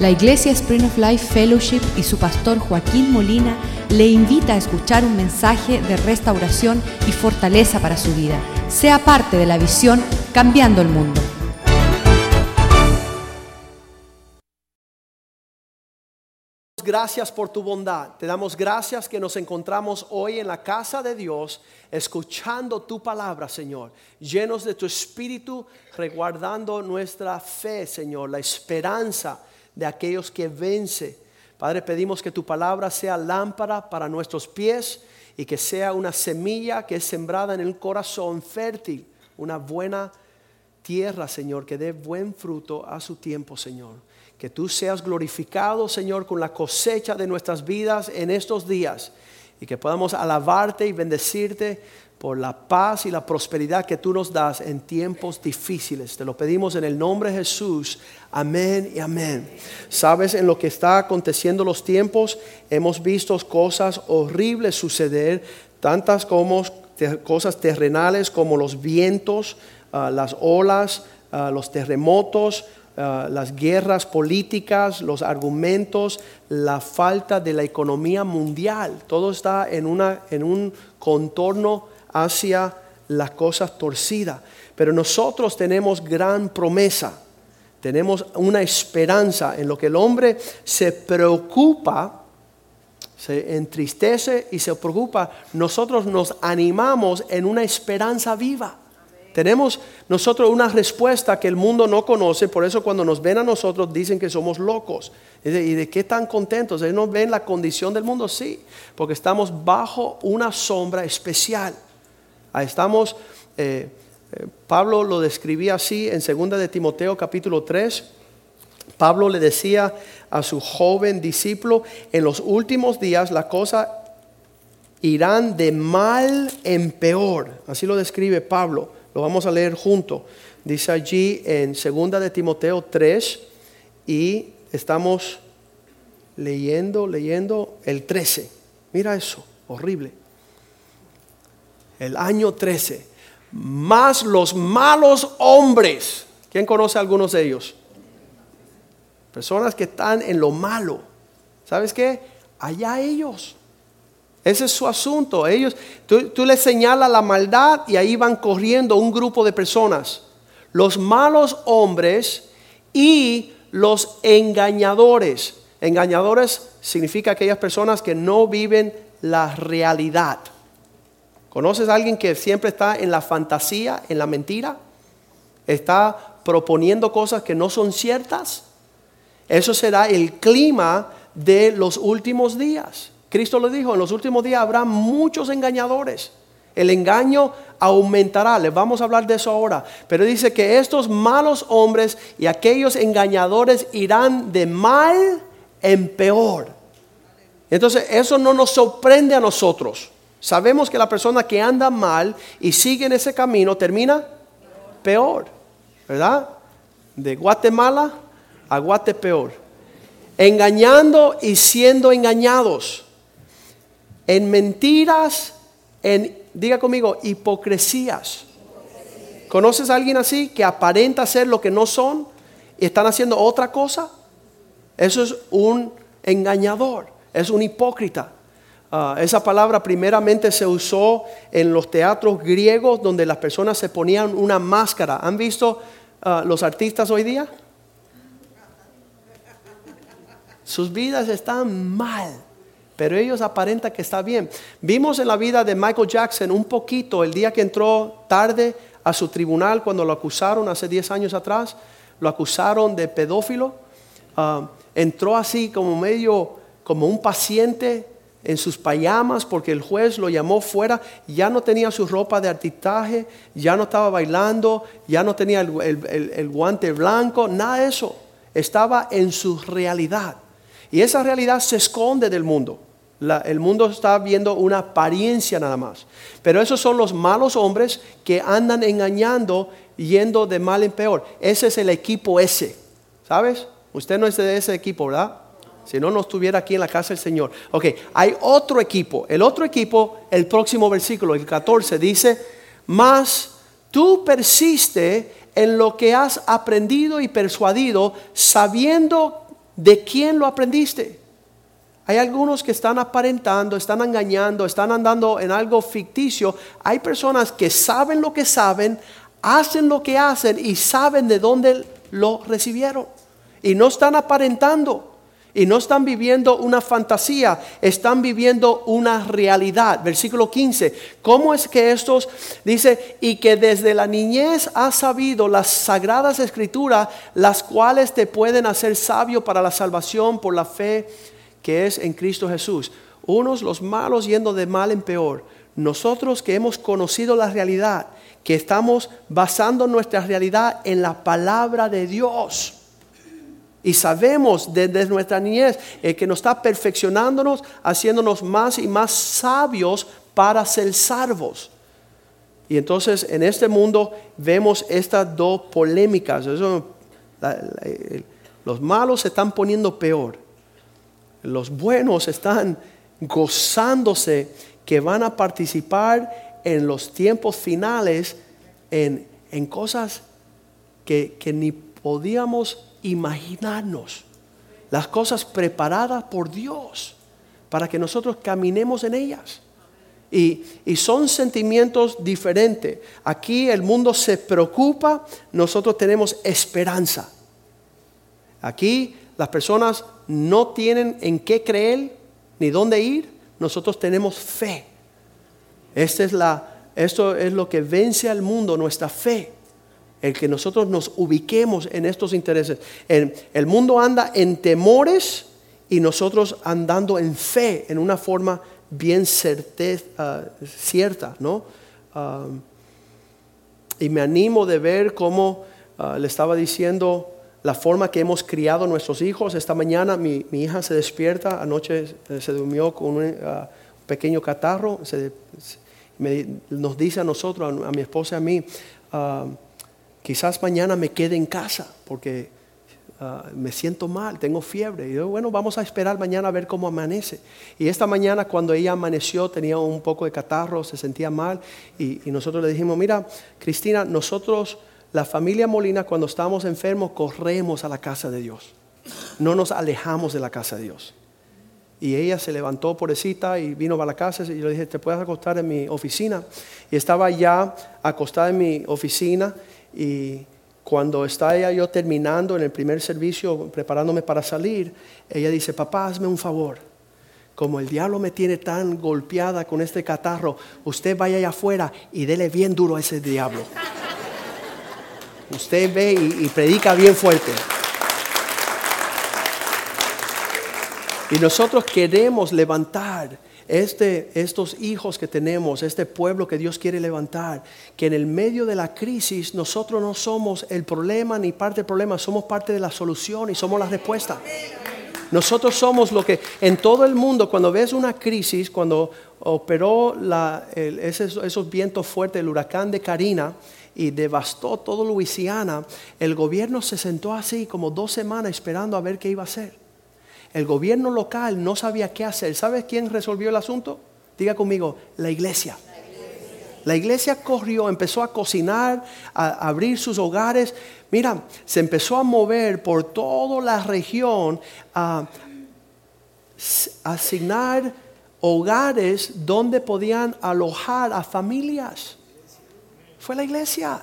La Iglesia Spring of Life Fellowship y su pastor Joaquín Molina le invita a escuchar un mensaje de restauración y fortaleza para su vida. Sea parte de la visión Cambiando el Mundo. Gracias por tu bondad. Te damos gracias que nos encontramos hoy en la casa de Dios, escuchando tu palabra, Señor, llenos de tu espíritu, resguardando nuestra fe, Señor, la esperanza de aquellos que vence. Padre, pedimos que tu palabra sea lámpara para nuestros pies y que sea una semilla que es sembrada en el corazón fértil, una buena tierra, Señor, que dé buen fruto a su tiempo, Señor. Que tú seas glorificado, Señor, con la cosecha de nuestras vidas en estos días y que podamos alabarte y bendecirte por la paz y la prosperidad que tú nos das en tiempos difíciles. Te lo pedimos en el nombre de Jesús. Amén y amén. Sabes, en lo que está aconteciendo los tiempos, hemos visto cosas horribles suceder, tantas como cosas terrenales como los vientos, ah, las olas, ah, los terremotos, Ah, las guerras políticas, los argumentos, la falta de la economía mundial. Todo está en, una, en un contorno hacia las cosas torcidas. Pero nosotros tenemos gran promesa. Tenemos una esperanza en lo que el hombre se preocupa, se entristece y se preocupa. Nosotros nos animamos en una esperanza viva. Tenemos nosotros una respuesta que el mundo no conoce, por eso cuando nos ven a nosotros dicen que somos locos. ¿Y de, qué tan contentos? ¿Ellos no ven la condición del mundo? Sí, porque estamos bajo una sombra especial. Estamos, eh, eh, Pablo lo describía así en 2 de Timoteo capítulo 3. Pablo le decía a su joven discípulo, en los últimos días la cosa irán de mal en peor. Así lo describe Pablo. Lo vamos a leer junto. Dice allí en 2 de Timoteo 3 y estamos leyendo, leyendo el 13. Mira eso, horrible. El año 13. Más los malos hombres. ¿Quién conoce a algunos de ellos? Personas que están en lo malo. ¿Sabes qué? Allá ellos. Ese es su asunto. Ellos, tú, les señalas la maldad y ahí van corriendo un grupo de personas. Los malos hombres y los engañadores. Engañadores significa aquellas personas que no viven la realidad. ¿Conoces a alguien que siempre está en la fantasía, en la mentira? Está proponiendo cosas que no son ciertas. Eso será el clima de los últimos días. Cristo lo dijo, en los últimos días habrá muchos engañadores. El engaño aumentará, les vamos a hablar de eso ahora. Pero dice que estos malos hombres y aquellos engañadores irán de mal en peor. Entonces eso no nos sorprende a nosotros. Sabemos que la persona que anda mal y sigue en ese camino termina peor, ¿verdad? De Guatemala a Guatepeor. Engañando y siendo engañados en mentiras, en, diga conmigo, hipocresías. ¿Conoces a alguien así que aparenta ser lo que no son y están haciendo otra cosa? Eso es un engañador, es un hipócrita. Ah, esa palabra primeramente se usó en los teatros griegos donde las personas se ponían una máscara. ¿Han visto ah, los artistas hoy día? Sus vidas están mal pero ellos aparentan que está bien. Vimos en la vida de Michael Jackson un poquito el día que entró tarde a su tribunal cuando lo acusaron hace 10 años atrás, lo acusaron de pedófilo. Ah, entró así como medio, como un paciente en sus payamas porque el juez lo llamó fuera, ya no tenía su ropa de artistaje, ya no estaba bailando, ya no tenía el guante blanco, nada de eso. Estaba en su realidad. Y esa realidad se esconde del mundo el mundo está viendo una apariencia nada más. Pero esos son los malos hombres que andan engañando, yendo de mal en peor. Ese es el equipo ese. ¿Sabes? Usted no es de ese equipo, ¿verdad? Si no, no estuviera aquí en la casa del Señor. Ok, hay otro equipo. El otro equipo, el próximo versículo, el 14, dice, mas tú persiste en lo que has aprendido y persuadido, sabiendo ¿De quién lo aprendiste? Hay algunos que están aparentando, están engañando, están andando en algo ficticio. Hay personas que saben lo que saben, hacen lo que hacen y saben de dónde lo recibieron. Y no están aparentando. Y no están viviendo una fantasía, están viviendo una realidad. Versículo 15. ¿Cómo es que estos, dice, y que desde la niñez has sabido las sagradas escrituras, las cuales te pueden hacer sabio para la salvación por la fe que es en Cristo Jesús? Unos los malos yendo de mal en peor. Nosotros que hemos conocido la realidad, que estamos basando nuestra realidad en la palabra de Dios y sabemos desde nuestra niñez eh, que nos está perfeccionándonos, haciéndonos más y más sabios para ser salvos. Y entonces en este mundo vemos estas dos polémicas. los malos se están poniendo peor. Los buenos están gozándose que van a participar en los tiempos finales en, cosas que, que ni podíamos imaginarnos las cosas preparadas por Dios para que nosotros caminemos en ellas. Y, son sentimientos diferentes. Aquí el mundo se preocupa, nosotros tenemos esperanza. Aquí las personas no tienen en qué creer ni dónde ir, nosotros tenemos fe. Esta es la, esto es lo que vence al mundo, nuestra fe el que nosotros nos ubiquemos en estos intereses. el mundo anda en temores y nosotros andando en fe, en una forma bien ah, cierta, ¿no? Ah, y me animo de ver cómo ah, le estaba diciendo la forma que hemos criado nuestros hijos. Esta mañana mi, hija se despierta, anoche se durmió con un pequeño catarro, nos dice a nosotros, a, mi esposa y a mí, Quizás mañana me quede en casa porque ah, me siento mal, tengo fiebre. Y yo, bueno, vamos a esperar mañana a ver cómo amanece. Y esta mañana cuando ella amaneció tenía un poco de catarro, se sentía mal. Y, nosotros le dijimos, mira, Cristina, nosotros, la familia Molina, cuando estamos enfermos, corremos a la casa de Dios. No nos alejamos de la casa de Dios. Y ella se levantó pobrecita y vino a la casa y yo le dije, ¿te puedes acostar en mi oficina? Y estaba ya acostada en mi oficina y cuando estaba yo terminando en el primer servicio, preparándome para salir, ella dice, papá, hazme un favor. Como el diablo me tiene tan golpeada con este catarro, usted vaya allá afuera y dele bien duro a ese diablo. Usted ve y predica bien fuerte. Y nosotros queremos levantar este, estos hijos que tenemos, este pueblo que Dios quiere levantar, que en el medio de la crisis nosotros no somos el problema ni parte del problema, somos parte de la solución y somos la respuesta. Nosotros somos lo que en todo el mundo, cuando ves una crisis, cuando operó esos, vientos fuertes, el huracán de Karina, y devastó todo Luisiana, el gobierno se sentó así como dos semanas esperando a ver qué iba a hacer. El gobierno local no sabía qué hacer. ¿Sabes quién resolvió el asunto? Diga conmigo, la iglesia. La iglesia corrió, empezó a cocinar, a abrir sus hogares. Mira, se empezó a mover por toda la región a asignar hogares donde podían alojar a familias. Fue la iglesia.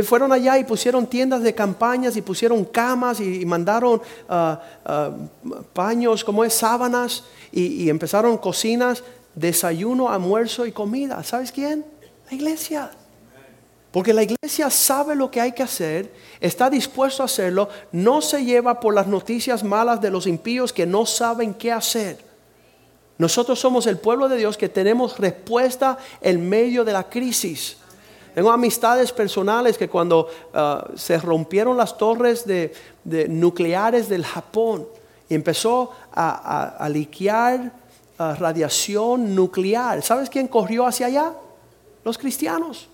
Fueron allá y pusieron tiendas de campañas y pusieron camas y, mandaron ah, ah, paños, como es, sábanas y, y, empezaron cocinas, desayuno, almuerzo y comida. ¿Sabes quién? La iglesia. Porque la iglesia sabe lo que hay que hacer, está dispuesto a hacerlo, no se lleva por las noticias malas de los impíos que no saben qué hacer. Nosotros somos el pueblo de Dios que tenemos respuesta en medio de la crisis. Tengo amistades personales que cuando ah, se rompieron las torres de, nucleares del Japón y empezó a, liquear ah, radiación nuclear, ¿sabes quién corrió hacia allá? Los cristianos.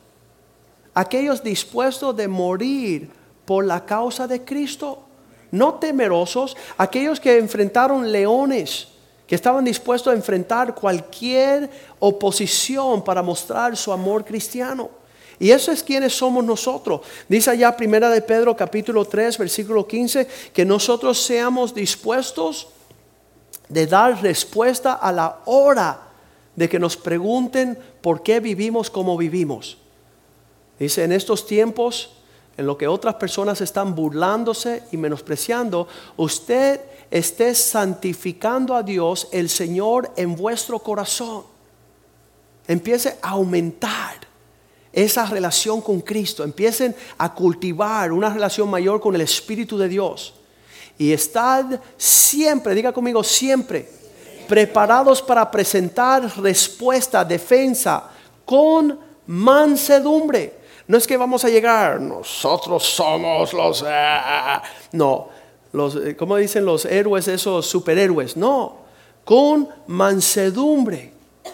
Aquellos dispuestos de morir por la causa de Cristo. No temerosos, aquellos que enfrentaron leones, que estaban dispuestos a enfrentar cualquier oposición para mostrar su amor cristiano. Y eso es quienes somos nosotros. Dice allá primera de Pedro capítulo 3 versículo 15 que nosotros seamos dispuestos de dar respuesta a la hora de que nos pregunten por qué vivimos como vivimos. Dice, en estos tiempos en lo que otras personas están burlándose y menospreciando, usted esté santificando a Dios, el Señor, en vuestro corazón. Empiece a aumentar esa relación con Cristo. Empiecen a cultivar una relación mayor con el Espíritu de Dios. Y estad siempre, diga conmigo, siempre preparados para presentar respuesta, defensa con mansedumbre no es que vamos a llegar, nosotros somos los... Ah, ah, ah". no, los, eh, ¿cómo dicen los héroes, esos superhéroes? No, con mansedumbre.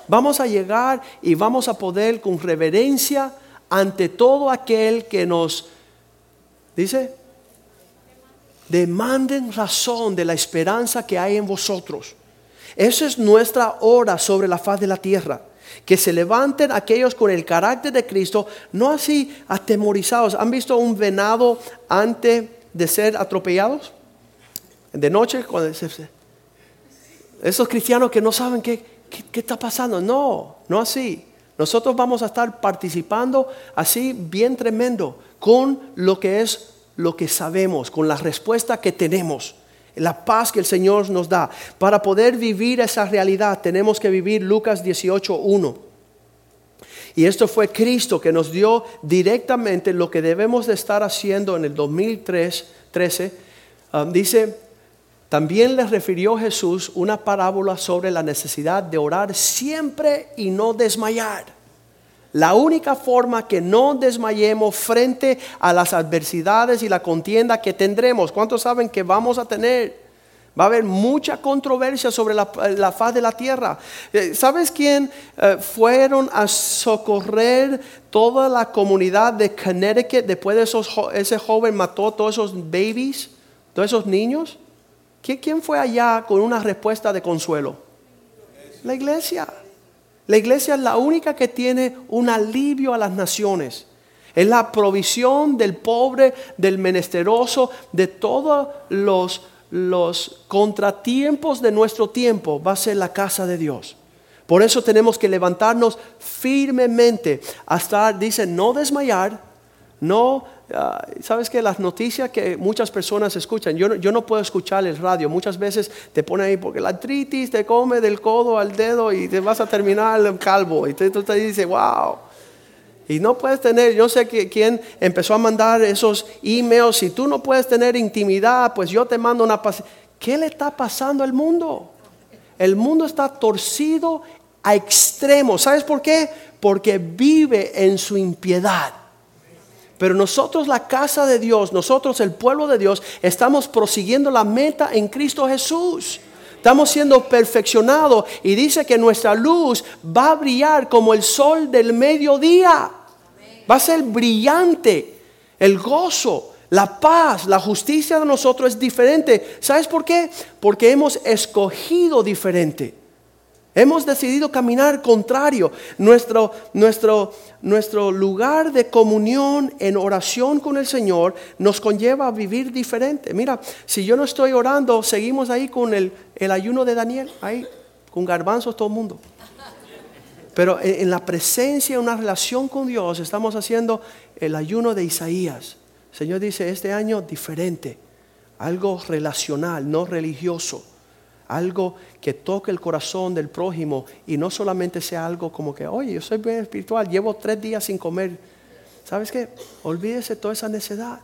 Vamos a llegar y vamos a poder con reverencia ante todo aquel que nos, dice, demanden razón de la esperanza que hay en vosotros. Esa es nuestra hora sobre la faz de la tierra que se levanten aquellos con el carácter de Cristo, no así atemorizados. ¿Han visto un venado antes de ser atropellados? De noche, esos cristianos que no saben qué, qué está pasando. No, no así. Nosotros vamos a estar participando así bien tremendo con lo que es lo que sabemos, con la respuesta que tenemos la paz que el Señor nos da. Para poder vivir esa realidad tenemos que vivir Lucas 18.1. Y esto fue Cristo que nos dio directamente lo que debemos de estar haciendo en el 2013. Um, dice, también les refirió Jesús una parábola sobre la necesidad de orar siempre y no desmayar. La única forma que no desmayemos frente a las adversidades y la contienda que tendremos. ¿Cuántos saben que vamos a tener? Va a haber mucha controversia sobre la, faz de la tierra. Eh, ¿Sabes quién eh, fueron a socorrer toda la comunidad de Connecticut después de esos, ese joven mató a todos esos babies, todos esos niños? ¿Quién fue allá con una respuesta de consuelo? La iglesia. La iglesia es la única que tiene un alivio a las naciones. Es la provisión del pobre, del menesteroso, de todos los, contratiempos de nuestro tiempo. Va a ser la casa de Dios. Por eso tenemos que levantarnos firmemente hasta, dice, no desmayar, no Ah, sabes que las noticias que muchas personas escuchan, yo no, yo no puedo escuchar el radio, muchas veces te pone ahí porque la artritis te come del codo al dedo y te vas a terminar calvo y tú te dices, wow. Y no puedes tener, yo sé que quién empezó a mandar esos emails, si tú no puedes tener intimidad, pues yo te mando una ¿Qué le está pasando al mundo? El mundo está torcido a extremos. ¿Sabes por qué? Porque vive en su impiedad. Pero nosotros, la casa de Dios, nosotros, el pueblo de Dios, estamos prosiguiendo la meta en Cristo Jesús. Estamos siendo perfeccionados y dice que nuestra luz va a brillar como el sol del mediodía. Va a ser brillante. El gozo, la paz, la justicia de nosotros es diferente. ¿Sabes por qué? Porque hemos escogido diferente. Hemos decidido caminar contrario. Nuestro, nuestro, nuestro lugar de comunión en oración con el Señor nos conlleva a vivir diferente. Mira, si yo no estoy orando, seguimos ahí con el, el ayuno de Daniel, ahí, con garbanzos todo el mundo. Pero en, la presencia, una relación con Dios, estamos haciendo el ayuno de Isaías. Señor dice, este año diferente, algo relacional, no religioso algo que toque el corazón del prójimo y no solamente sea algo como que, oye, yo soy bien espiritual, llevo tres días sin comer. ¿Sabes qué? Olvídese toda esa necedad.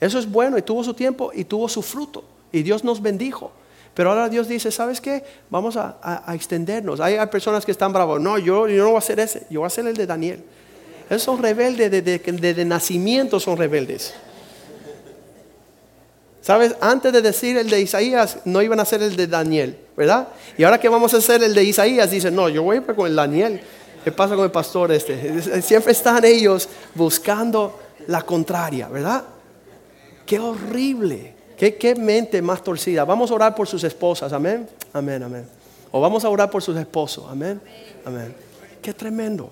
Eso es bueno y tuvo su tiempo y tuvo su fruto y Dios nos bendijo. Pero ahora Dios dice, ¿sabes qué? Vamos a, extendernos. Hay, personas que están bravos. No, yo, yo, no voy a hacer ese, yo voy a hacer el de Daniel. Esos son rebeldes, de, de nacimiento son rebeldes. ¿Sabes? Antes de decir el de Isaías, no iban a ser el de Daniel, ¿verdad? Y ahora que vamos a hacer el de Isaías, dicen, no, yo voy con el Daniel. ¿Qué pasa con el pastor este? Siempre están ellos buscando la contraria, ¿verdad? Qué horrible. Qué, qué mente más torcida. Vamos a orar por sus esposas, amén. Amén, amén. O vamos a orar por sus esposos, amén. Amén. Qué tremendo.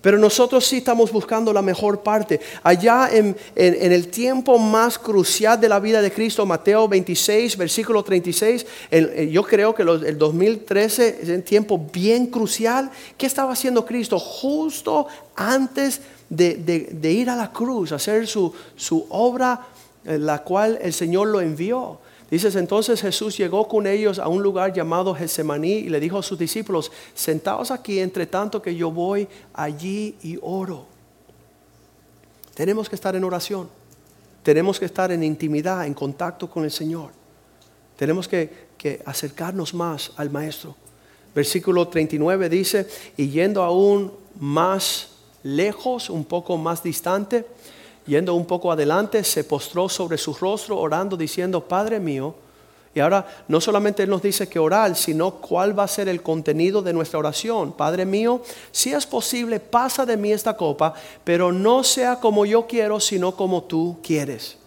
Pero nosotros sí estamos buscando la mejor parte. Allá en, el tiempo más crucial de la vida de Cristo, Mateo 26, versículo 36, yo creo que el 2013 es un tiempo bien crucial. ¿Qué estaba haciendo Cristo? Justo antes de, ir a la cruz, hacer su, su obra, en la cual el Señor lo envió. Dices, entonces Jesús llegó con ellos a un lugar llamado Getsemaní y le dijo a sus discípulos, sentaos aquí entre tanto que yo voy allí y oro. Tenemos que estar en oración, tenemos que estar en intimidad, en contacto con el Señor. Tenemos que, que acercarnos más al Maestro. Versículo 39 dice, y yendo aún más lejos, un poco más distante, yendo un poco adelante, se postró sobre su rostro orando diciendo, Padre mío, y ahora no solamente Él nos dice que orar, sino cuál va a ser el contenido de nuestra oración. Padre mío, si es posible, pasa de mí esta copa, pero no sea como yo quiero, sino como tú quieres.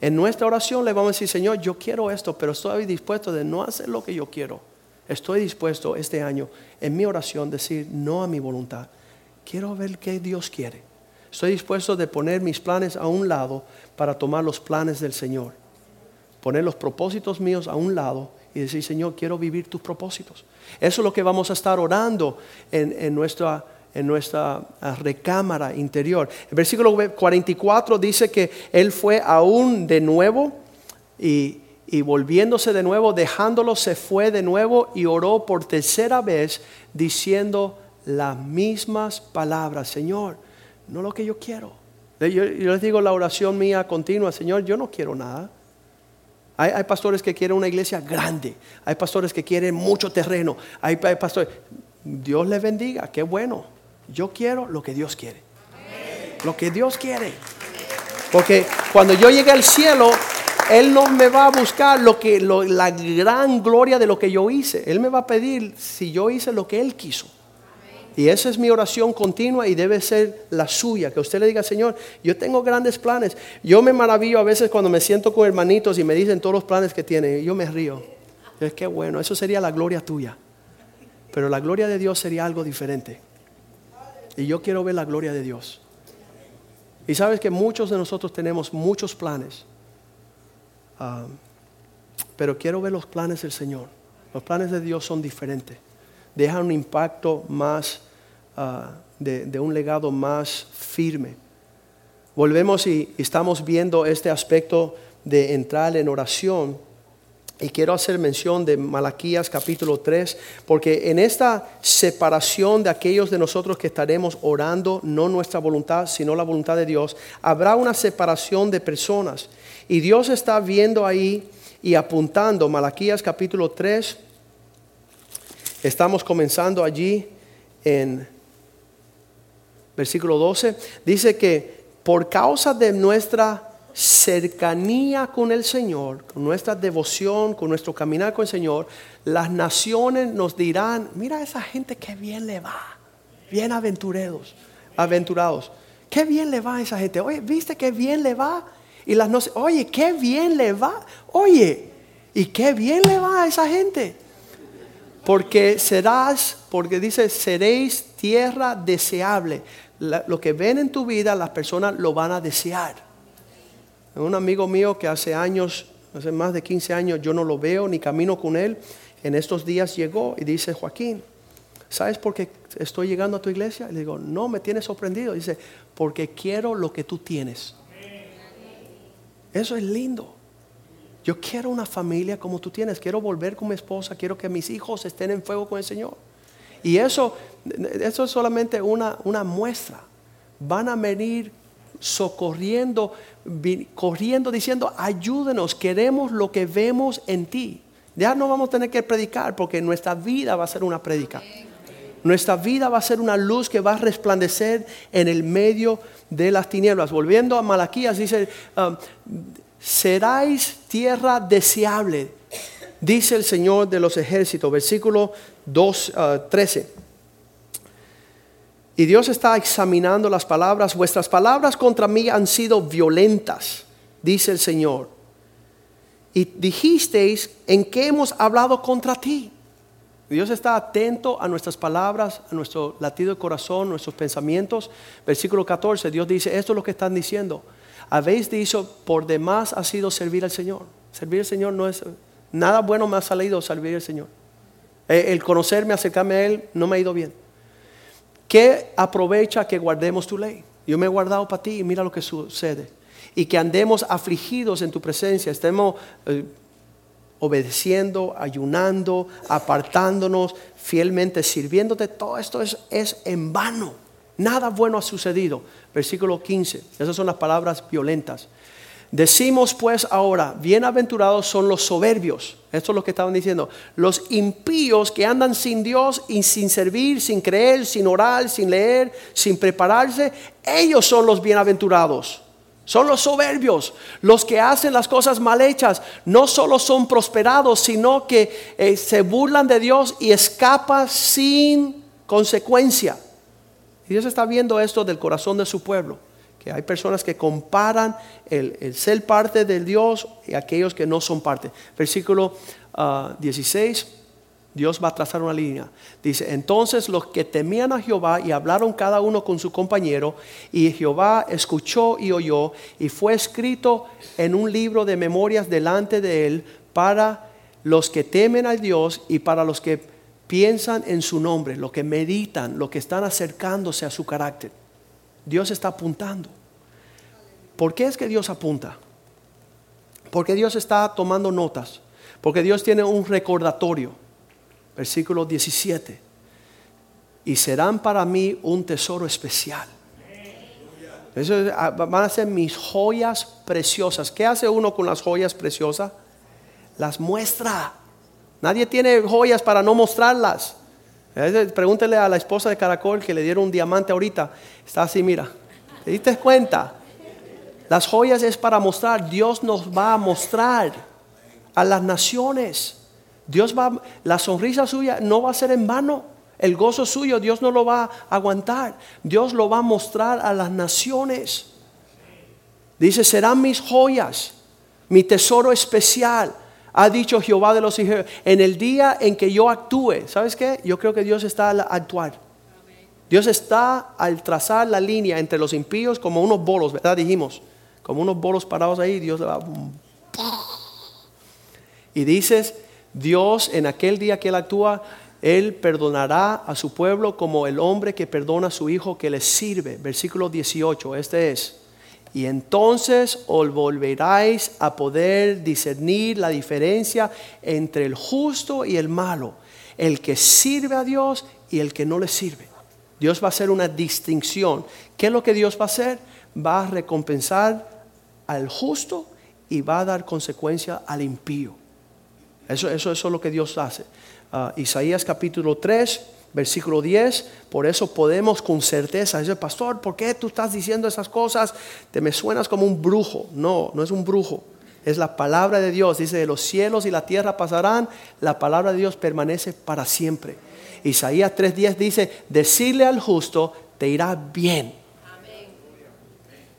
En nuestra oración le vamos a decir, Señor, yo quiero esto, pero estoy dispuesto de no hacer lo que yo quiero. Estoy dispuesto este año en mi oración decir no a mi voluntad. Quiero ver qué Dios quiere. Estoy dispuesto de poner mis planes a un lado para tomar los planes del Señor. Poner los propósitos míos a un lado y decir, Señor, quiero vivir tus propósitos. Eso es lo que vamos a estar orando en, nuestra, en nuestra ah, recámara interior. El versículo 44 dice que Él fue aún de nuevo y, y volviéndose de nuevo, dejándolo, se fue de nuevo y oró por tercera vez diciendo las mismas palabras. Señor, no lo que yo quiero. Yo, les digo la oración mía continua, Señor, yo no quiero nada. Hay, pastores que quieren una iglesia grande, hay pastores que quieren mucho terreno, hay, pastores, Dios les bendiga, qué bueno. Yo quiero lo que Dios quiere. Lo que Dios quiere. Porque cuando yo llegue al cielo, Él no me va a buscar lo que, la gran gloria de lo que yo hice. Él me va a pedir si yo hice lo que Él quiso. Y esa es mi oración continua y debe ser la suya. Que usted le diga, Señor, yo tengo grandes planes. Yo me maravillo a veces cuando me siento con hermanitos y me dicen todos los planes que tienen. Yo me río. Es que bueno, eso sería la gloria tuya. Pero la gloria de Dios sería algo diferente. Y yo quiero ver la gloria de Dios. Y sabes que muchos de nosotros tenemos muchos planes. Ah, pero quiero ver los planes del Señor. Los planes de Dios son diferentes. Dejan un impacto más Ah, de, un legado más firme. Volvemos y estamos viendo este aspecto de entrar en oración. Y quiero hacer mención de Malaquías capítulo 3, porque en esta separación de aquellos de nosotros que estaremos orando, no nuestra voluntad, sino la voluntad de Dios, habrá una separación de personas. Y Dios está viendo ahí y apuntando, Malaquías capítulo 3, estamos comenzando allí en versículo 12, dice que por causa de nuestra cercanía con el Señor, con nuestra devoción, con nuestro caminar con el Señor, las naciones nos dirán, mira a esa gente que bien le va, bien aventurados, aventurados, qué bien le va a esa gente, oye, viste qué bien le va, y las no oye, qué bien le va, oye, y qué bien le va a esa gente, porque serás, porque dice, seréis tierra deseable lo que ven en tu vida, las personas lo van a desear. Un amigo mío que hace años, hace más de 15 años, yo no lo veo ni camino con él, en estos días llegó y dice, Joaquín, ¿sabes por qué estoy llegando a tu iglesia? Y le digo, no, me tienes sorprendido. Dice, porque quiero lo que tú tienes. Eso es lindo. Yo quiero una familia como tú tienes. Quiero volver con mi esposa. Quiero que mis hijos estén en fuego con el Señor. Y eso, eso es solamente una, una muestra. Van a venir socorriendo, corriendo, diciendo, ayúdenos, queremos lo que vemos en ti. Ya no vamos a tener que predicar porque nuestra vida va a ser una predica. Nuestra vida va a ser una luz que va a resplandecer en el medio de las tinieblas. Volviendo a Malaquías, dice, um, seráis tierra deseable, dice el Señor de los ejércitos, versículo 2, 13. Y Dios está examinando las palabras. Vuestras palabras contra mí han sido violentas, dice el Señor. Y dijisteis en qué hemos hablado contra ti. Dios está atento a nuestras palabras, a nuestro latido de corazón, nuestros pensamientos. Versículo 14, Dios dice, esto es lo que están diciendo. Habéis dicho, por demás ha sido servir al Señor. Servir al Señor no es, nada bueno me ha salido servir al Señor. Eh, el conocerme, acercarme a Él, no me ha ido bien. ¿Qué aprovecha que guardemos tu ley? Yo me he guardado para ti y mira lo que sucede. Y que andemos afligidos en tu presencia, estemos... Eh, obedeciendo, ayunando, apartándonos, fielmente sirviéndote, todo esto es, es en vano. Nada bueno ha sucedido. Versículo 15. Esas son las palabras violentas. Decimos pues ahora, bienaventurados son los soberbios. Esto es lo que estaban diciendo. Los impíos que andan sin Dios y sin servir, sin creer, sin orar, sin leer, sin prepararse, ellos son los bienaventurados. Son los soberbios, los que hacen las cosas mal hechas. No solo son prosperados, sino que eh, se burlan de Dios y escapan sin consecuencia. Dios está viendo esto del corazón de su pueblo. Hay personas que comparan el, ser parte de Dios y aquellos que no son parte. Versículo 16. Ah, Dios va a trazar una línea. Dice, entonces los que temían a Jehová y hablaron cada uno con su compañero, y Jehová escuchó y oyó, y fue escrito en un libro de memorias delante de él para los que temen a Dios y para los que piensan en su nombre, los que meditan, los que están acercándose a su carácter. Dios está apuntando. ¿Por qué es que Dios apunta? Porque Dios está tomando notas, porque Dios tiene un recordatorio versículo 17. Y serán para mí un tesoro especial. Eso ah, van a ser mis joyas preciosas. ¿Qué hace uno con las joyas preciosas? Las muestra. Nadie tiene joyas para no mostrarlas. Pregúntele a la esposa de Caracol que le dieron un diamante ahorita. Está así, mira. ¿Te diste cuenta? Las joyas es para mostrar. Dios nos va a mostrar a las naciones. Dios va, la sonrisa suya no va a ser en vano. El gozo suyo Dios no lo va a aguantar. Dios lo va a mostrar a las naciones. Dice, serán mis joyas, mi tesoro especial. Ha dicho Jehová de los hijos, en el día en que yo actúe. ¿Sabes qué? Yo creo que Dios está al actuar. Dios está al trazar la línea entre los impíos como unos bolos, ¿verdad? Dijimos, como unos bolos parados ahí, Dios va... Y dices, Dios en aquel día que Él actúa, Él perdonará a su pueblo como el hombre que perdona a su hijo que le sirve. Versículo 18, este es. Y entonces os volveráis a poder discernir la diferencia entre el justo y el malo, el que sirve a Dios y el que no le sirve. Dios va a hacer una distinción. ¿Qué es lo que Dios va a hacer? Va a recompensar al justo y va a dar consecuencia al impío. Eso, eso, es lo que Dios hace. Ah, Isaías capítulo 3, versículo 10, por eso podemos con certeza, dice, pastor, ¿por qué tú estás diciendo esas cosas? Te me suenas como un brujo. No, no es un brujo. Es la palabra de Dios. Dice, los cielos y la tierra pasarán, la palabra de Dios permanece para siempre. Isaías 3.10 dice, decirle al justo, te irá bien.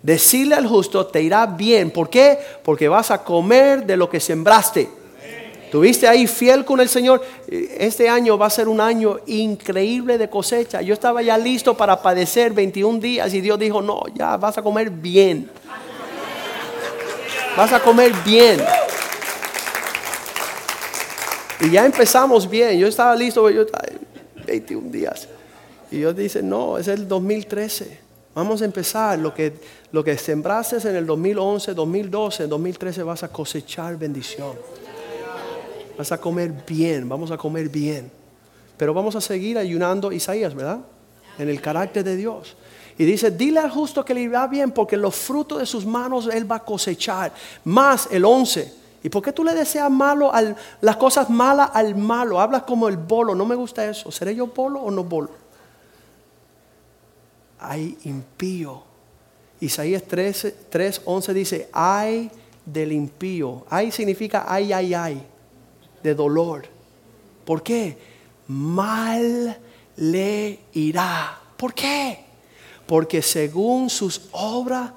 Decirle al justo, te irá bien. ¿Por qué? Porque vas a comer de lo que sembraste. Tuviste ahí fiel con el Señor. Este año va a ser un año increíble de cosecha. Yo estaba ya listo para padecer 21 días y Dios dijo, no, ya vas a comer bien. Vas a comer bien. Y ya empezamos bien. Yo estaba listo, yo 21 días. Y Dios dice, no, es el 2013. Vamos a empezar. Lo que, lo que sembraste en el 2011, 2012, 2013 vas a cosechar bendición. Vas a comer bien, vamos a comer bien. Pero vamos a seguir ayunando Isaías, ¿verdad? En el carácter de Dios. Y dice, dile al justo que le irá bien porque los frutos de sus manos él va a cosechar. Más el 11. ¿Y por qué tú le deseas malo al, las cosas malas al malo? Hablas como el bolo. No me gusta eso. ¿Seré yo bolo o no bolo? Hay impío. Isaías 3, 3 11 dice, ay del impío. Ay significa ay, ay, ay de dolor. ¿Por qué? Mal le irá. ¿Por qué? Porque según sus obras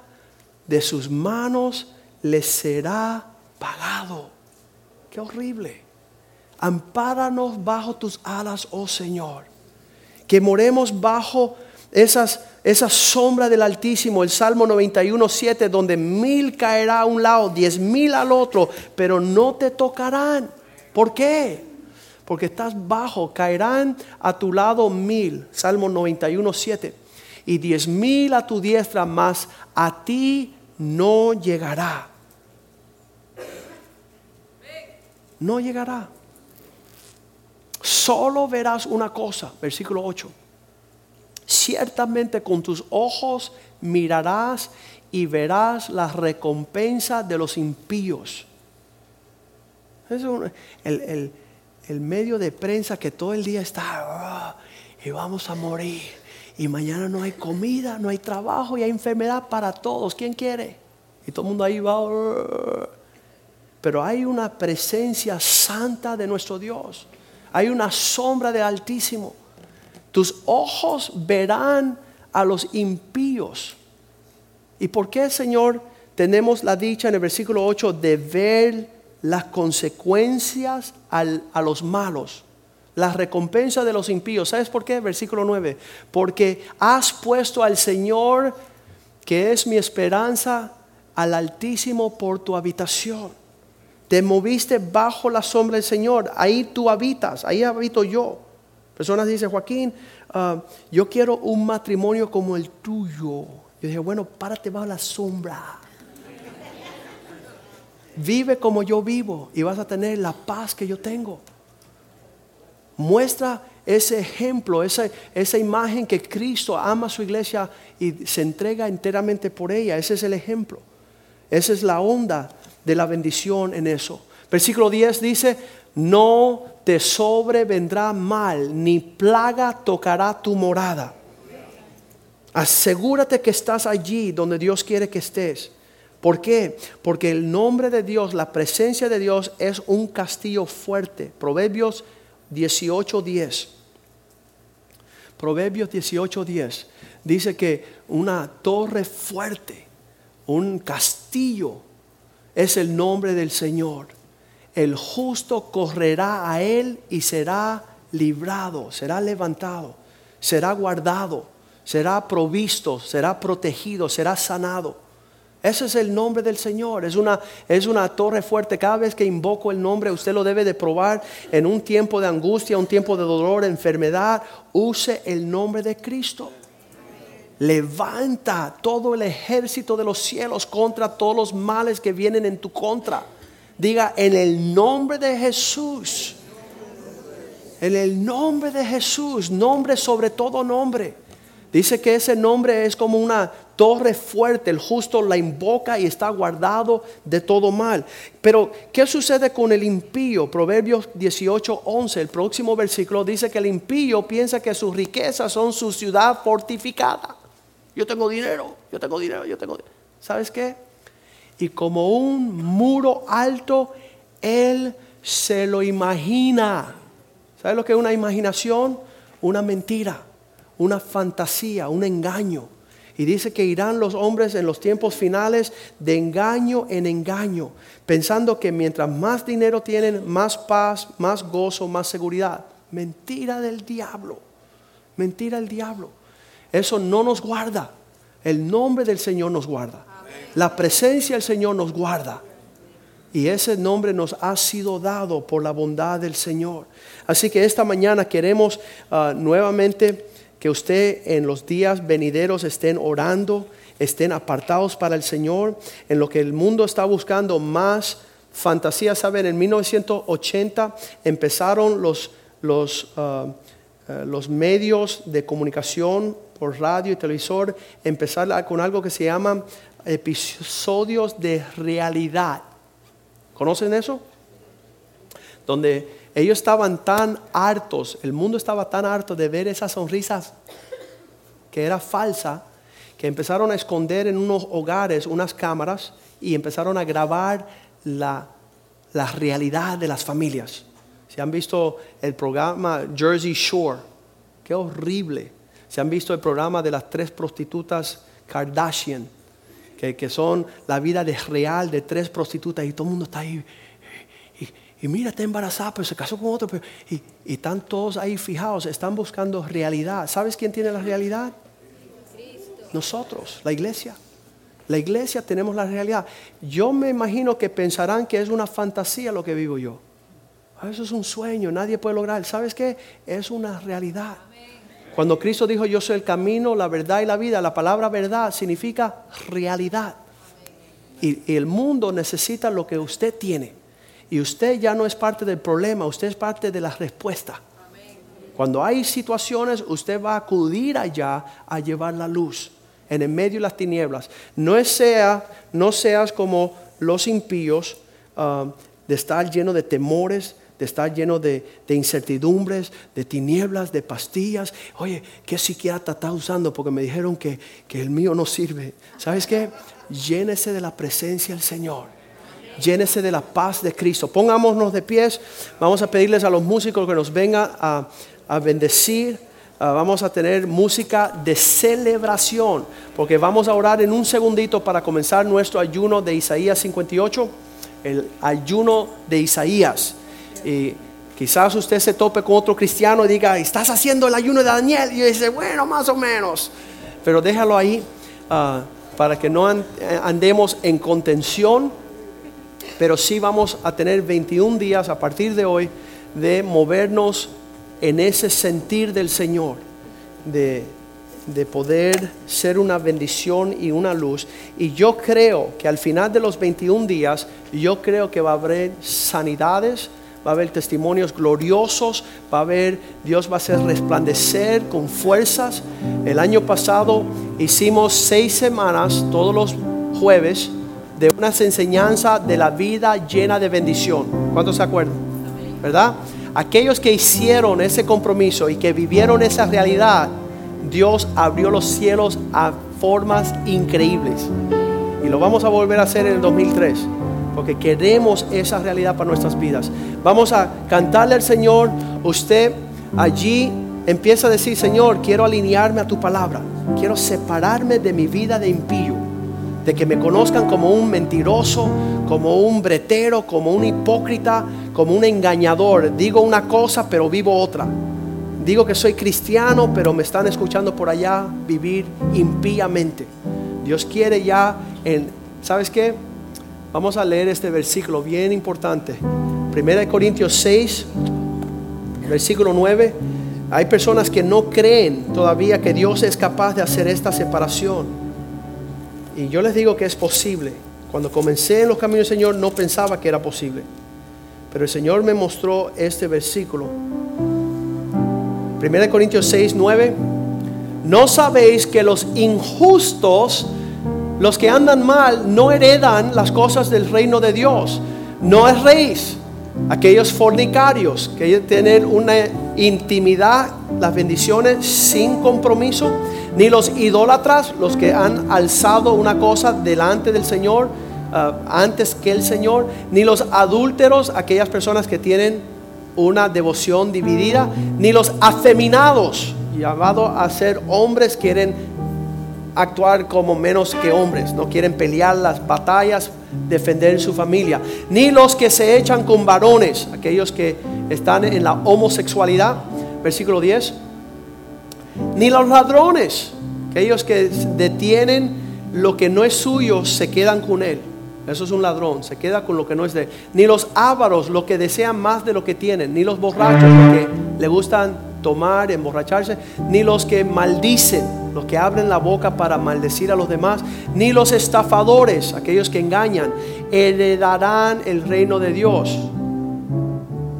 de sus manos le será pagado. Qué horrible. Ampáranos bajo tus alas, oh Señor. Que moremos bajo esas, esa sombra del Altísimo, el Salmo 91, 7, donde mil caerá a un lado, diez mil al otro, pero no te tocarán. ¿Por qué? Porque estás bajo, caerán a tu lado mil, Salmo 91, 7, y diez mil a tu diestra, más a ti no llegará. No llegará. Solo verás una cosa, versículo 8 ciertamente con tus ojos mirarás y verás la recompensa de los impíos. Es el, medio de prensa que todo el día está, ah, y vamos a morir, y mañana no hay comida, no hay trabajo y hay enfermedad para todos. ¿Quién quiere? Y todo el mundo ahí va. Ah". pero hay una presencia santa de nuestro Dios. Hay una sombra del Altísimo. Tus ojos verán a los impíos. ¿Y por qué, Señor, tenemos la dicha en el versículo 8 de ver las consecuencias a los malos? La recompensa de los impíos. ¿Sabes por qué? Versículo 9. Porque has puesto al Señor, que es mi esperanza, al Altísimo por tu habitación. Te moviste bajo la sombra del Señor. Ahí tú habitas, ahí habito yo. Personas dicen, Joaquín, ah, yo quiero un matrimonio como el tuyo. Yo dije, bueno, párate bajo la sombra. Vive como yo vivo y vas a tener la paz que yo tengo. Muestra ese ejemplo, esa, esa imagen que Cristo ama a su iglesia y se entrega enteramente por ella. Ese es el ejemplo. Esa es la onda de la bendición en eso. Versículo 10 dice, no te sobrevendrá mal, ni plaga tocará tu morada. Asegúrate que estás allí donde Dios quiere que estés. ¿Por qué? Porque el nombre de Dios, la presencia de Dios es un castillo fuerte. Proverbios 18:10. Proverbios 18:10 dice que una torre fuerte, un castillo, es el nombre del Señor el justo correrá a él y será librado, será levantado, será guardado, será provisto, será protegido, será sanado. Ese es el nombre del Señor. Es una, es una torre fuerte. Cada vez que invoco el nombre, usted lo debe de probar en un tiempo de angustia, un tiempo de dolor, enfermedad. Use el nombre de Cristo. Levanta todo el ejército de los cielos contra todos los males que vienen en tu contra. Diga, en el nombre de Jesús. En el nombre de Jesús, nombre sobre todo nombre. Dice que ese nombre es como una torre fuerte, el justo la invoca y está guardado de todo mal. Pero, ¿qué sucede con el impío? Proverbios 18, 11, el próximo versículo dice que el impío piensa que sus riquezas son su ciudad fortificada. Yo tengo dinero, yo tengo dinero, yo tengo dinero. ¿Sabes qué? y como un muro alto, Él se lo imagina. ¿Sabes lo que es una imaginación? Una mentira, una fantasía, un engaño. Y dice que irán los hombres en los tiempos finales de engaño en engaño, pensando que mientras más dinero tienen, más paz, más gozo, más seguridad. Mentira del diablo. Mentira del diablo. Eso no nos guarda. El nombre del Señor nos guarda. La presencia del Señor nos guarda. Y ese nombre nos ha sido dado por la bondad del Señor. Así que esta mañana queremos ah, nuevamente que usted en los días venideros estén orando, estén apartados para el Señor, en lo que el mundo está buscando más fantasía. Saben, en 1980 empezaron los, los, ah, ah, los medios de comunicación por radio y televisor, empezar con algo que se llama episodios de realidad. ¿Conocen eso? Donde ellos estaban tan hartos, el mundo estaba tan harto de ver esas sonrisas que era falsa, que empezaron a esconder en unos hogares unas cámaras y empezaron a grabar la, la realidad de las familias. Se han visto el programa Jersey Shore, qué horrible. Se han visto el programa de las tres prostitutas Kardashian, que, son la vida de real de tres prostitutas y todo el mundo está ahí. Y mira, está embarazada, pero se casó con otro. y, y están todos ahí fijados, están buscando realidad. ¿Sabes quién tiene la realidad? Nosotros, la iglesia. La iglesia tenemos la realidad. Yo me imagino que pensarán que es una fantasía lo que vivo yo. Ah, eso es un sueño, nadie puede lograr. ¿Sabes qué? Es una realidad. Cuando Cristo dijo yo soy el camino, la verdad y la vida, la palabra verdad significa realidad. Y, el mundo necesita lo que usted tiene. Y usted ya no es parte del problema, usted es parte de la respuesta. Cuando hay situaciones, usted va a acudir allá a llevar la luz en el medio de las tinieblas. No, sea, no seas como los impíos ah, de estar lleno de temores, de estar lleno de, incertidumbres, de tinieblas, de pastillas. Oye, ¿qué psiquiatra está usando? Porque me dijeron que, que el mío no sirve. ¿Sabes qué? Llénese de la presencia del Señor. Llénese de la paz de Cristo. Pongámonos de pies. Vamos a pedirles a los músicos que nos vengan a, a bendecir. Ah, vamos a tener música de celebración. Porque vamos a orar en un segundito para comenzar nuestro ayuno de Isaías 58. El ayuno de Isaías. Y quizás usted se tope con otro cristiano y diga, estás haciendo el ayuno de Daniel. Y dice, bueno, más o menos. Pero déjalo ahí ah, para que no andemos en contención. Pero sí vamos a tener 21 días a partir de hoy de movernos en ese sentir del Señor. De, de poder ser una bendición y una luz. Y yo creo que al final de los 21 días, yo creo que va a haber sanidades, va a haber testimonios gloriosos, va a haber, Dios va a hacer resplandecer con fuerzas. El año pasado hicimos seis semanas, todos los jueves, de una enseñanza de la vida llena de bendición. ¿Cuántos se acuerdan? ¿Verdad? Aquellos que hicieron ese compromiso y que vivieron esa realidad, Dios abrió los cielos a formas increíbles. Y lo vamos a volver a hacer en el 2003 porque queremos esa realidad para nuestras vidas. Vamos a cantarle al Señor. Usted allí empieza a decir, Señor, quiero alinearme a tu palabra. Quiero separarme de mi vida de impío. De que me conozcan como un mentiroso, como un bretero, como un hipócrita, como un engañador. Digo una cosa, pero vivo otra. Digo que soy cristiano, pero me están escuchando por allá vivir impíamente. Dios quiere ya, en, ¿sabes qué? Vamos a leer este versículo bien importante. Primera de Corintios 6, versículo 9. Hay personas que no creen todavía que Dios es capaz de hacer esta separación. Y yo les digo que es posible. Cuando comencé en los caminos del Señor no pensaba que era posible. Pero el Señor me mostró este versículo. Primera de Corintios 6, 9. No sabéis que los injustos los que andan mal no heredan las cosas del reino de Dios. No es rey. Aquellos fornicarios que tienen una intimidad, las bendiciones sin compromiso, ni los idólatras, los que han alzado una cosa delante del Señor uh, antes que el Señor, ni los adúlteros, aquellas personas que tienen una devoción dividida, ni los afeminados, llamados a ser hombres, quieren actuar como menos que hombres, no quieren pelear las batallas, defender su familia, ni los que se echan con varones, aquellos que están en la homosexualidad, versículo 10, ni los ladrones, aquellos que detienen lo que no es suyo, se quedan con él. Eso es un ladrón, se queda con lo que no es de él. Ni los ávaros, los que desean más de lo que tienen, ni los borrachos, los que le gustan tomar, emborracharse, ni los que maldicen los que abren la boca para maldecir a los demás, ni los estafadores, aquellos que engañan, heredarán el reino de Dios.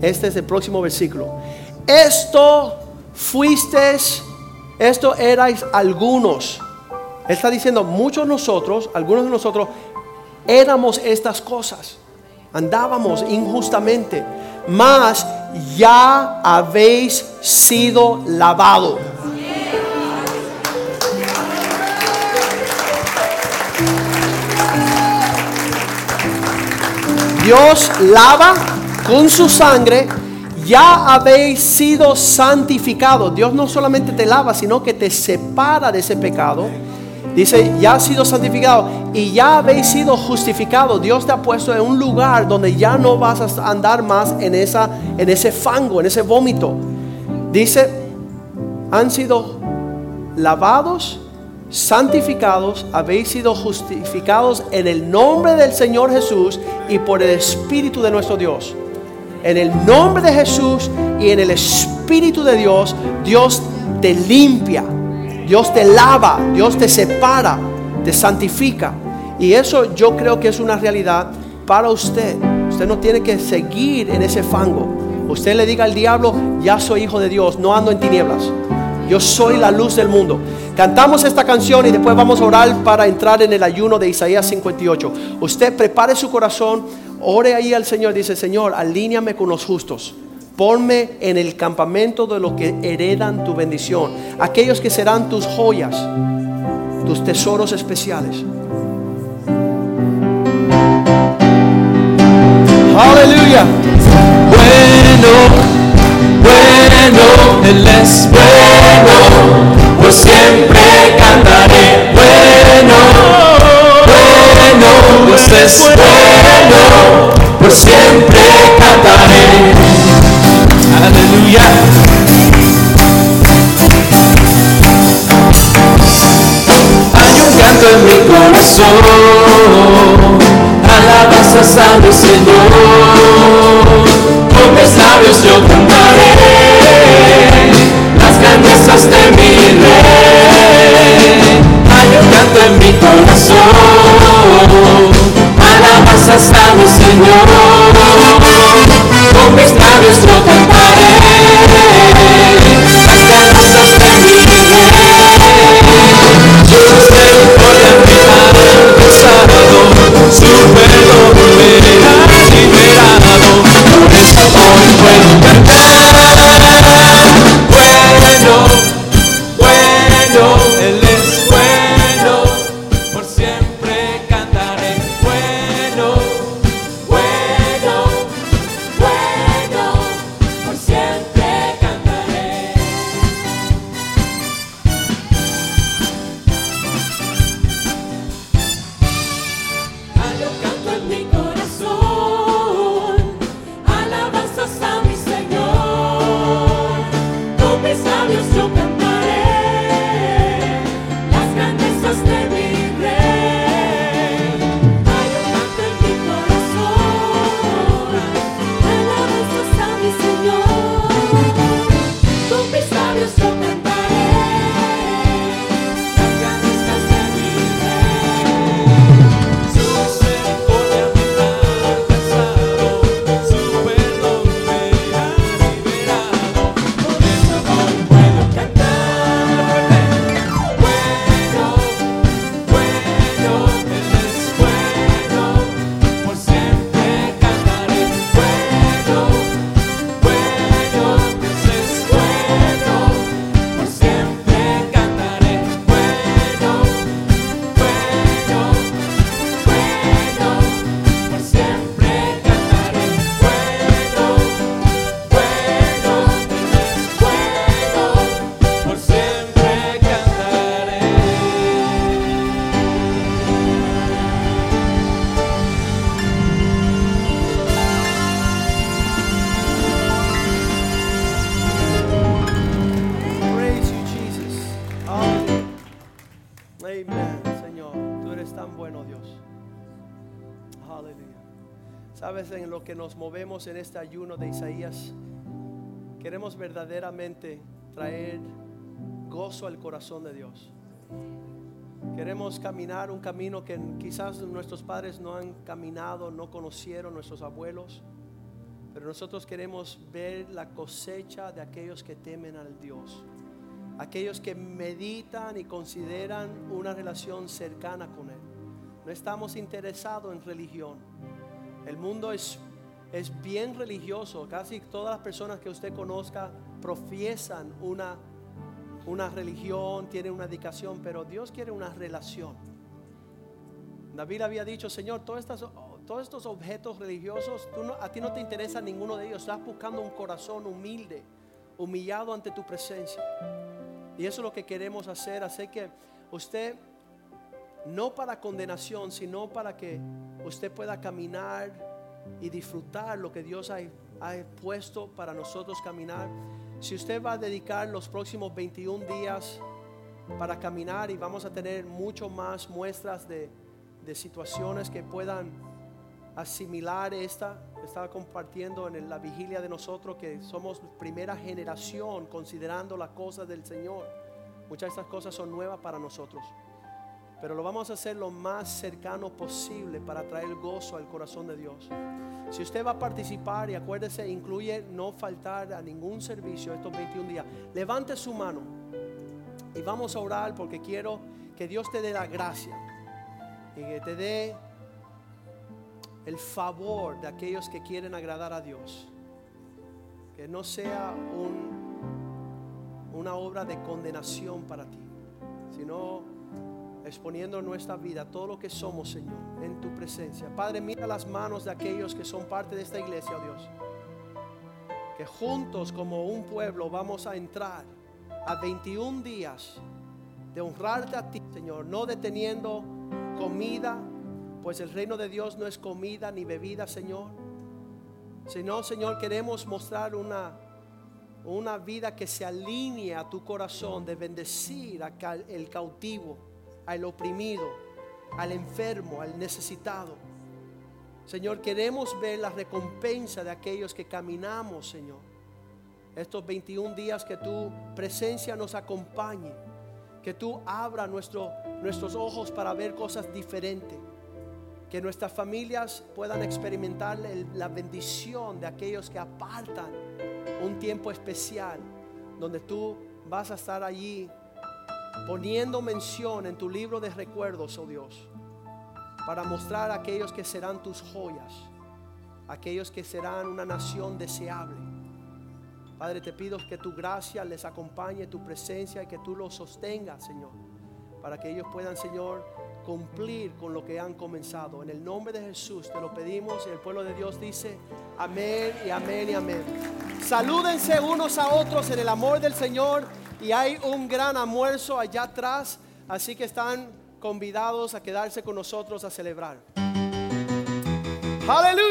Este es el próximo versículo. Esto fuisteis, esto erais algunos. Él está diciendo, muchos nosotros, algunos de nosotros, éramos estas cosas. Andábamos injustamente, mas ya habéis sido lavado Dios lava con su sangre, ya habéis sido santificados. Dios no solamente te lava, sino que te separa de ese pecado. Dice, ya has sido santificado y ya habéis sido justificados. Dios te ha puesto en un lugar donde ya no vas a andar más en, esa, en ese fango, en ese vómito. Dice, han sido lavados, santificados, habéis sido justificados en el nombre del Señor Jesús y por el Espíritu de nuestro Dios. En el nombre de Jesús y en el Espíritu de Dios, Dios te limpia, Dios te lava, Dios te separa, te santifica. Y eso yo creo que es una realidad para usted. Usted no tiene que seguir en ese fango. Usted le diga al diablo, ya soy hijo de Dios, no ando en tinieblas. Yo soy la luz del mundo. Cantamos esta canción y después vamos a orar para entrar en el ayuno de Isaías 58. Usted prepare su corazón, ore ahí al Señor, dice, Señor, alíñame con los justos. Ponme en el campamento de los que heredan tu bendición. Aquellos que serán tus joyas, tus tesoros especiales. Aleluya. Bueno, bueno, Él es bueno, por siempre cantaré. Bueno, Dios es bueno, por siempre cantaré. Aleluya. Hay un canto en mi corazón, alabanzas a mi Señor. Con mis labios yo cantaré en mi corazón, alabanzas a mi Señor. Con mis labios cantaré en este ayuno de Isaías, queremos verdaderamente traer gozo al corazón de Dios. Queremos caminar un camino que quizás nuestros padres no han caminado, no conocieron, nuestros abuelos. Pero nosotros queremos ver la cosecha de aquellos que temen al Dios. Aquellos que meditan y consideran una relación cercana con Él. No estamos interesados en religión. El mundo es, es bien religioso. Casi todas las personas que usted conozca profiesan una, una religión, tienen una dedicación, pero Dios quiere una relación. David había dicho, Señor, todos estos objetos religiosos, a ti no te interesa ninguno de ellos. Estás buscando un corazón humilde, humillado ante tu presencia. Y eso es lo que queremos hacer. Hacer que usted no para condenación, sino para que usted pueda caminar y disfrutar lo que Dios ha, ha puesto para nosotros caminar. Si usted va a dedicar los próximos 21 días para caminar y vamos a tener mucho más muestras de, de situaciones que puedan asimilar esta. Estaba compartiendo en la vigilia de nosotros que somos primera generación considerando las cosas del Señor. Muchas de estas cosas son nuevas para nosotros. Pero lo vamos a hacer lo más cercano posible para traer gozo al corazón de Dios. Si usted va a participar y acuérdese, incluye no faltar a ningún servicio estos 21 días. Levante su mano y vamos a orar porque quiero que Dios te dé la gracia y que te dé el favor de aquellos que quieren agradar a Dios. Que no sea un, una obra de condenación para ti, sino exponiendo nuestra vida, todo lo que somos, Señor, en tu presencia. Padre, mira las manos de aquellos que son parte de esta iglesia, oh Dios. Que juntos como un pueblo vamos a entrar a 21 días de honrarte a ti, Señor, no deteniendo comida, pues el reino de Dios no es comida ni bebida, Señor. Sino, Señor, queremos mostrar una, una vida que se alinee a tu corazón de bendecir al cautivo, al oprimido, al enfermo, al necesitado. Señor, queremos ver la recompensa de aquellos que caminamos, Señor. Estos 21 días que tu presencia nos acompañe, que tú abra nuestro, nuestros ojos para ver cosas diferentes que nuestras familias puedan experimentar la bendición de aquellos que apartan un tiempo especial donde tú vas a estar allí poniendo mención en tu libro de recuerdos, oh Dios, para mostrar a aquellos que serán tus joyas, aquellos que serán una nación deseable. Padre, te pido que tu gracia les acompañe, tu presencia y que tú los sostengas, Señor, para que ellos puedan, Señor, cumplir con lo que han comenzado. En el nombre de Jesús te lo pedimos y el pueblo de Dios dice amén y amén y amén. Salúdense unos a otros en el amor del Señor y hay un gran almuerzo allá atrás, así que están convidados a quedarse con nosotros a celebrar. Aleluya.